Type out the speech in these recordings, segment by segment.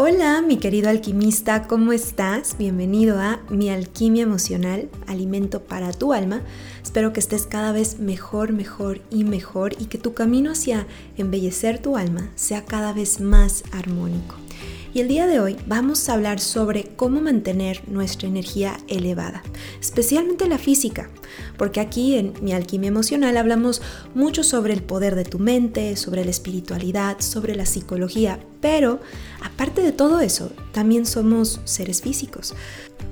Hola, mi querido alquimista, ¿cómo estás? Bienvenido a Mi Alquimia Emocional, alimento para tu alma. Espero que estés cada vez mejor, mejor y mejor y que tu camino hacia embellecer tu alma sea cada vez más armónico. Y el día de hoy vamos a hablar sobre cómo mantener nuestra energía elevada, especialmente la física, porque aquí en mi alquimia emocional hablamos mucho sobre el poder de tu mente, sobre la espiritualidad, sobre la psicología, pero aparte de todo eso, también somos seres físicos.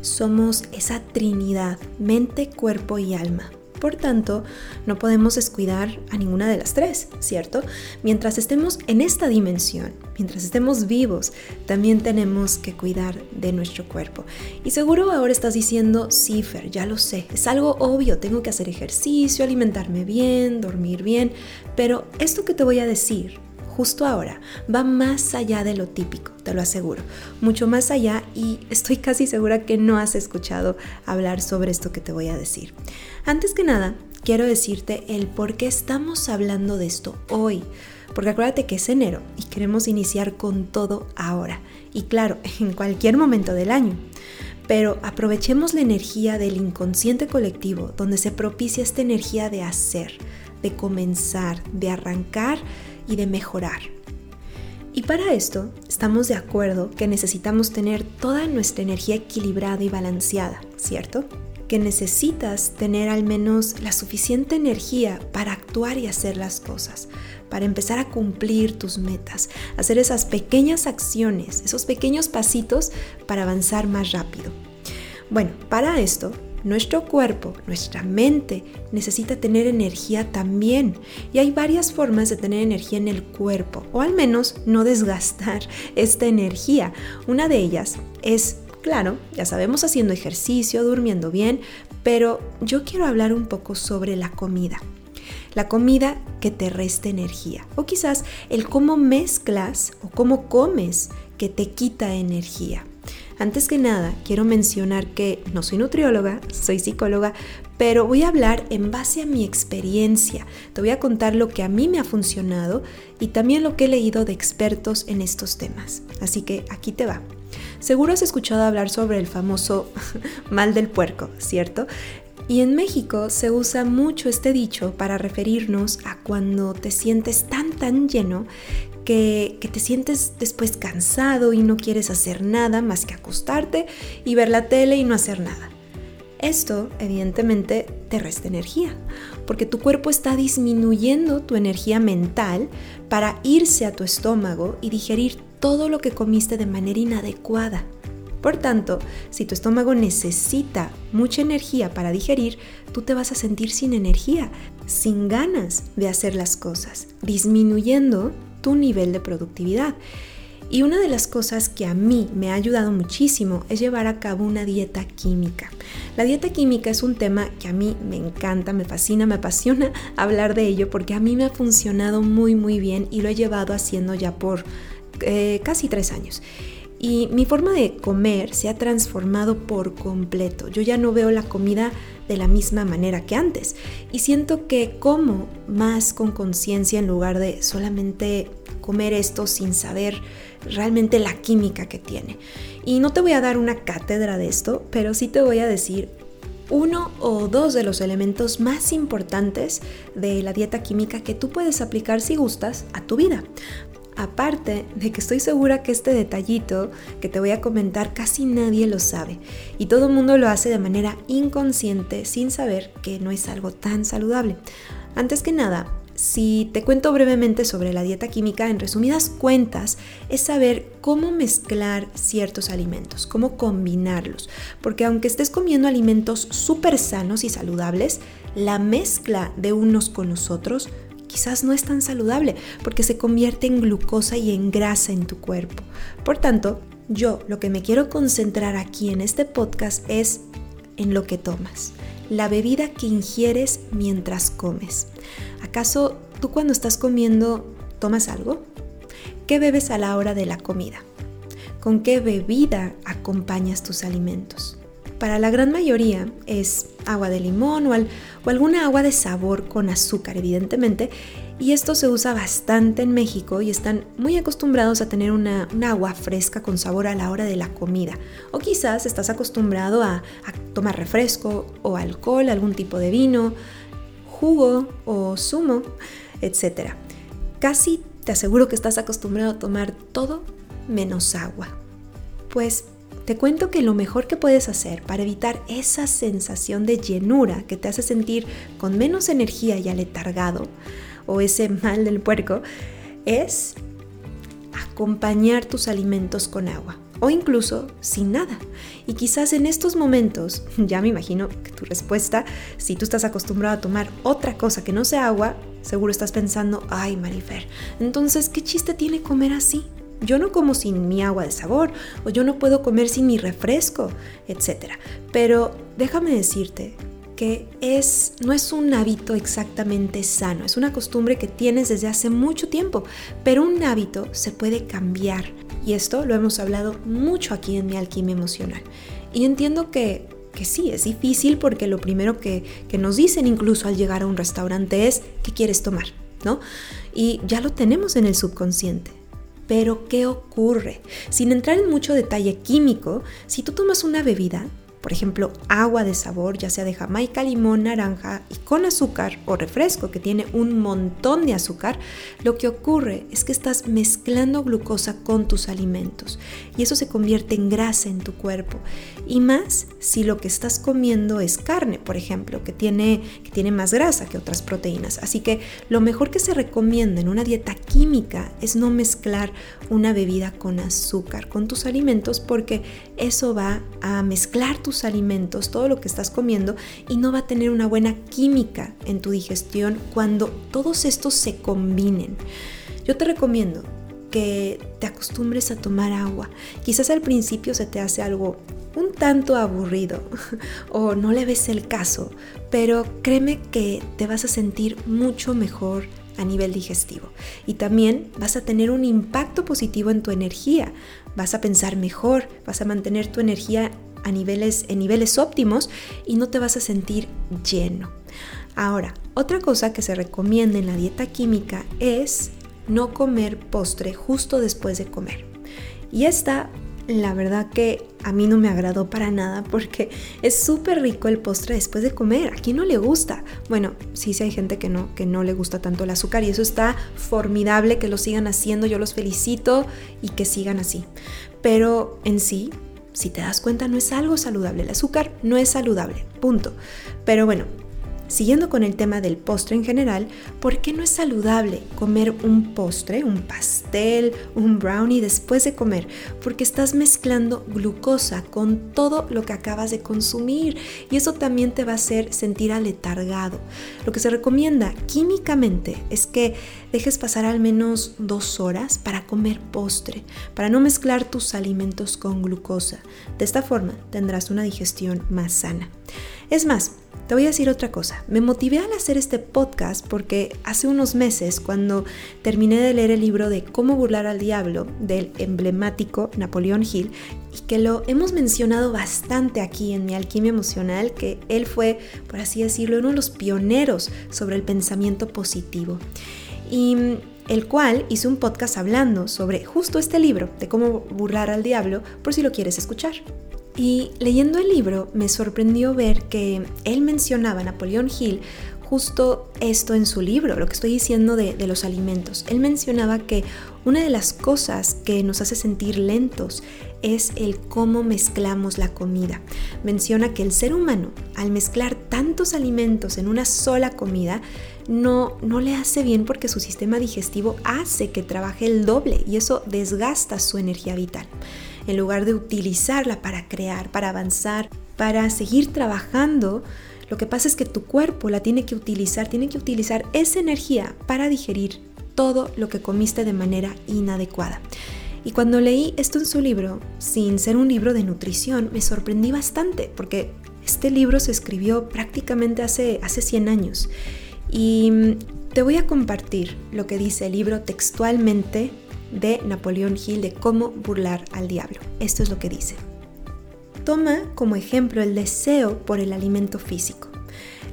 Somos esa trinidad, mente, cuerpo y alma. Por tanto, no podemos descuidar a ninguna de las tres, ¿cierto? Mientras estemos en esta dimensión, mientras estemos vivos, también tenemos que cuidar de nuestro cuerpo. Y seguro ahora estás diciendo, sí, Fer, ya lo sé, es algo obvio, tengo que hacer ejercicio, alimentarme bien, dormir bien, pero esto que te voy a decir justo ahora va más allá de lo típico, te lo aseguro, mucho más allá y estoy casi segura que no has escuchado hablar sobre esto que te voy a decir. Antes que nada, quiero decirte el por qué estamos hablando de esto hoy. Porque acuérdate que es enero y queremos iniciar con todo ahora. Y claro, en cualquier momento del año. Pero aprovechemos la energía del inconsciente colectivo, donde se propicia esta energía de hacer, de comenzar, de arrancar y de mejorar. Y para esto estamos de acuerdo que necesitamos tener toda nuestra energía equilibrada y balanceada, ¿cierto? Que necesitas tener al menos la suficiente energía para actuar y hacer las cosas, para empezar a cumplir tus metas, hacer esas pequeñas acciones, esos pequeños pasitos para avanzar más rápido. Bueno, para esto nuestro cuerpo, nuestra mente necesita tener energía también. Y hay varias formas de tener energía en el cuerpo, o al menos no desgastar esta energía. Una de ellas es, claro, ya sabemos haciendo ejercicio, durmiendo bien, pero yo quiero hablar un poco sobre la comida. La comida que te resta energía. O quizás el cómo mezclas o cómo comes que te quita energía. Antes que nada, quiero mencionar que no soy nutrióloga, soy psicóloga, pero voy a hablar en base a mi experiencia. Te voy a contar lo que a mí me ha funcionado y también lo que he leído de expertos en estos temas. Así que aquí te va. Seguro has escuchado hablar sobre el famoso mal del puerco, ¿cierto? Y en México se usa mucho este dicho para referirnos a cuando te sientes tan tan lleno que, te sientes después cansado y no quieres hacer nada más que acostarte y ver la tele y no hacer nada. Esto evidentemente te resta energía, porque tu cuerpo está disminuyendo tu energía mental para irse a tu estómago y digerir todo lo que comiste de manera inadecuada. Por tanto, si tu estómago necesita mucha energía para digerir, tú te vas a sentir sin energía, sin ganas de hacer las cosas, disminuyendo tu nivel de productividad. Y una de las cosas que a mí me ha ayudado muchísimo es llevar a cabo una dieta química. La dieta química es un tema que a mí me encanta, me fascina, me apasiona hablar de ello porque a mí me ha funcionado muy muy bien y lo he llevado haciendo ya por eh, casi tres años. Y mi forma de comer se ha transformado por completo. Yo ya no veo la comida de la misma manera que antes. Y siento que como más con conciencia en lugar de solamente comer esto sin saber realmente la química que tiene. Y no te voy a dar una cátedra de esto, pero sí te voy a decir uno o dos de los elementos más importantes de la dieta química que tú puedes aplicar si gustas a tu vida. Aparte de que estoy segura que este detallito que te voy a comentar casi nadie lo sabe y todo el mundo lo hace de manera inconsciente sin saber que no es algo tan saludable. Antes que nada, si te cuento brevemente sobre la dieta química, en resumidas cuentas, es saber cómo mezclar ciertos alimentos, cómo combinarlos. Porque aunque estés comiendo alimentos súper sanos y saludables, la mezcla de unos con los otros quizás no es tan saludable porque se convierte en glucosa y en grasa en tu cuerpo. Por tanto, yo lo que me quiero concentrar aquí en este podcast es en lo que tomas, la bebida que ingieres mientras comes. ¿Acaso tú cuando estás comiendo tomas algo? ¿Qué bebes a la hora de la comida? ¿Con qué bebida acompañas tus alimentos? Para la gran mayoría es agua de limón o, alguna agua de sabor con azúcar, evidentemente. Y esto se usa bastante en México y están muy acostumbrados a tener una, agua fresca con sabor a la hora de la comida. O quizás estás acostumbrado a, a tomar refresco o alcohol, algún tipo de vino, jugo o zumo, etc. Casi te aseguro que estás acostumbrado a tomar todo menos agua. Pues te cuento que lo mejor que puedes hacer para evitar esa sensación de llenura que te hace sentir con menos energía y aletargado, o ese mal del puerco, es acompañar tus alimentos con agua o incluso sin nada. Y quizás en estos momentos, ya me imagino que tu respuesta, si tú estás acostumbrado a tomar otra cosa que no sea agua, seguro estás pensando, ay Marifer, entonces, ¿qué chiste tiene comer así? Yo no como sin mi agua de sabor o yo no puedo comer sin mi refresco, etc. Pero déjame decirte que es, no es un hábito exactamente sano, es una costumbre que tienes desde hace mucho tiempo, pero un hábito se puede cambiar. Y esto lo hemos hablado mucho aquí en mi alquimia emocional. Y entiendo que, que sí, es difícil porque lo primero que, que nos dicen incluso al llegar a un restaurante es, ¿qué quieres tomar? ¿No? Y ya lo tenemos en el subconsciente. Pero, ¿qué ocurre? Sin entrar en mucho detalle químico, si tú tomas una bebida, por ejemplo, agua de sabor, ya sea de jamaica, limón, naranja y con azúcar o refresco que tiene un montón de azúcar, lo que ocurre es que estás mezclando glucosa con tus alimentos y eso se convierte en grasa en tu cuerpo. Y más si lo que estás comiendo es carne, por ejemplo, que tiene, que tiene más grasa que otras proteínas. Así que lo mejor que se recomienda en una dieta química es no mezclar una bebida con azúcar con tus alimentos porque eso va a mezclar tus alimentos, todo lo que estás comiendo y no va a tener una buena química en tu digestión cuando todos estos se combinen. Yo te recomiendo que te acostumbres a tomar agua. Quizás al principio se te hace algo un tanto aburrido o no le ves el caso, pero créeme que te vas a sentir mucho mejor a nivel digestivo y también vas a tener un impacto positivo en tu energía. Vas a pensar mejor, vas a mantener tu energía a niveles, en niveles óptimos y no te vas a sentir lleno. Ahora, otra cosa que se recomienda en la dieta química es no comer postre justo después de comer. Y esta, la verdad que a mí no me agradó para nada porque es súper rico el postre después de comer. ¿A quién no le gusta? Bueno, sí, sí hay gente que no, que no le gusta tanto el azúcar y eso está formidable que lo sigan haciendo. Yo los felicito y que sigan así. Pero en sí, si te das cuenta, no es algo saludable. El azúcar no es saludable, punto. Pero bueno, Siguiendo con el tema del postre en general, ¿por qué no es saludable comer un postre, un pastel, un brownie después de comer? Porque estás mezclando glucosa con todo lo que acabas de consumir y eso también te va a hacer sentir aletargado. Lo que se recomienda químicamente es que dejes pasar al menos dos horas para comer postre, para no mezclar tus alimentos con glucosa. De esta forma tendrás una digestión más sana. Es más, te voy a decir otra cosa. Me motivé al hacer este podcast porque hace unos meses, cuando terminé de leer el libro de Cómo burlar al diablo del emblemático Napoleón Hill, y que lo hemos mencionado bastante aquí en mi alquimia emocional, que él fue, por así decirlo, uno de los pioneros sobre el pensamiento positivo. Y el cual hizo un podcast hablando sobre justo este libro de cómo burlar al diablo, por si lo quieres escuchar. Y leyendo el libro me sorprendió ver que él mencionaba a Napoleón Hill justo esto en su libro, lo que estoy diciendo de, de, los alimentos. Él mencionaba que una de las cosas que nos hace sentir lentos es el cómo mezclamos la comida. Menciona que el ser humano, al mezclar tantos alimentos en una sola comida, no, no le hace bien porque su sistema digestivo hace que trabaje el doble y eso desgasta su energía vital en lugar de utilizarla para crear, para avanzar, para seguir trabajando, lo que pasa es que tu cuerpo la tiene que utilizar, tiene que utilizar esa energía para digerir todo lo que comiste de manera inadecuada. Y cuando leí esto en su libro, sin ser un libro de nutrición, me sorprendí bastante porque este libro se escribió prácticamente hace, hace 100 años. Y mm, te voy a compartir lo que dice el libro textualmente de Napoleón Hill de cómo burlar al diablo. Esto es lo que dice. Toma como ejemplo el deseo por el alimento físico.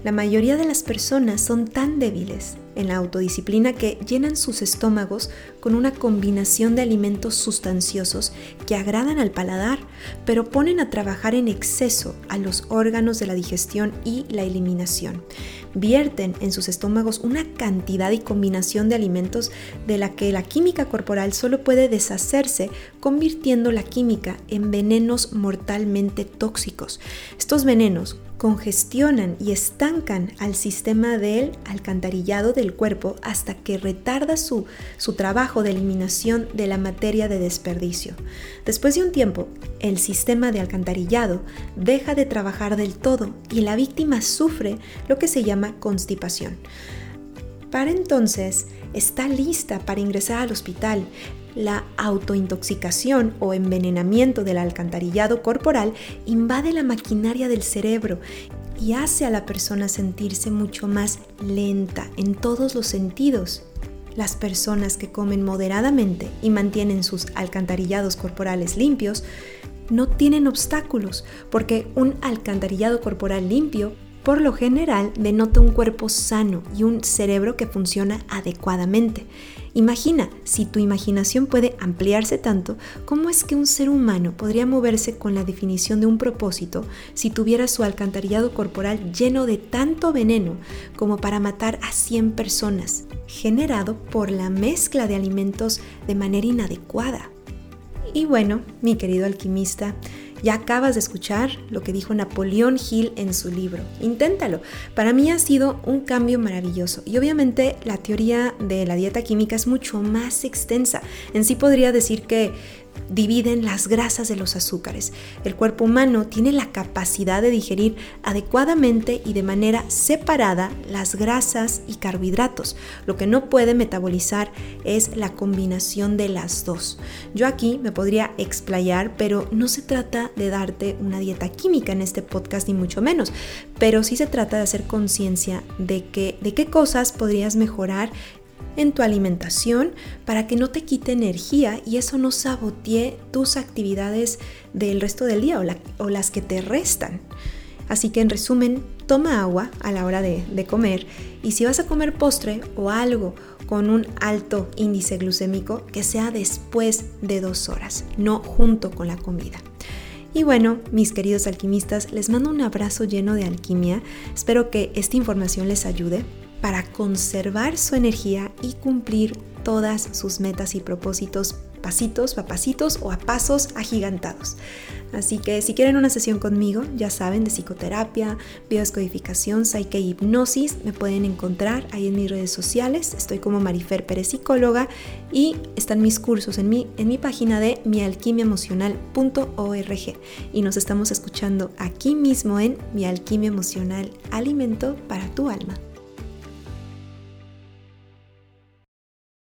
La mayoría de las personas son tan débiles en la autodisciplina que llenan sus estómagos con una combinación de alimentos sustanciosos que agradan al paladar, pero ponen a trabajar en exceso a los órganos de la digestión y la eliminación. Vierten en sus estómagos una cantidad y combinación de alimentos de la que la química corporal solo puede deshacerse convirtiendo la química en venenos mortalmente tóxicos. Estos venenos congestionan y estancan al sistema del alcantarillado del cuerpo hasta que retarda su, su, trabajo de eliminación de la materia de desperdicio. Después de un tiempo, el sistema de alcantarillado deja de trabajar del todo y la víctima sufre lo que se llama constipación. Para entonces, está lista para ingresar al hospital, la autointoxicación o envenenamiento del alcantarillado corporal invade la maquinaria del cerebro y hace a la persona sentirse mucho más lenta en todos los sentidos. Las personas que comen moderadamente y mantienen sus alcantarillados corporales limpios no tienen obstáculos porque un alcantarillado corporal limpio por lo general denota un cuerpo sano y un cerebro que funciona adecuadamente. Imagina, si tu imaginación puede ampliarse tanto, ¿cómo es que un ser humano podría moverse con la definición de un propósito si tuviera su alcantarillado corporal lleno de tanto veneno como para matar a 100 personas, generado por la mezcla de alimentos de manera inadecuada? Y bueno, mi querido alquimista, ya acabas de escuchar lo que dijo Napoleón Hill en su libro. Inténtalo. Para mí ha sido un cambio maravilloso. Y obviamente la teoría de la dieta química es mucho más extensa. En sí podría decir que dividen las grasas de los azúcares. El cuerpo humano tiene la capacidad de digerir adecuadamente y de manera separada las grasas y carbohidratos. Lo que no puede metabolizar es la combinación de las dos. Yo aquí me podría explayar, pero no se trata de darte una dieta química en este podcast ni mucho menos, pero sí se trata de hacer conciencia de que de qué cosas podrías mejorar en tu alimentación para que no te quite energía y eso no sabotee tus actividades del resto del día o, las que te restan. Así que en resumen, toma agua a la hora de, de comer y si vas a comer postre o algo con un alto índice glucémico, que sea después de dos horas, no junto con la comida. Y bueno, mis queridos alquimistas, les mando un abrazo lleno de alquimia. Espero que esta información les ayude para conservar su energía y cumplir todas sus metas y propósitos pasitos a pasitos o a pasos agigantados. Así que si quieren una sesión conmigo, ya saben, de psicoterapia, biodescodificación, psyche y hipnosis, me pueden encontrar ahí en mis redes sociales. Estoy como Marifer Pérez Psicóloga y están mis cursos en mi, en mi página de mialquimiaemocional.org. Y nos estamos escuchando aquí mismo en Mi Alquimia Emocional, Alimento para tu Alma.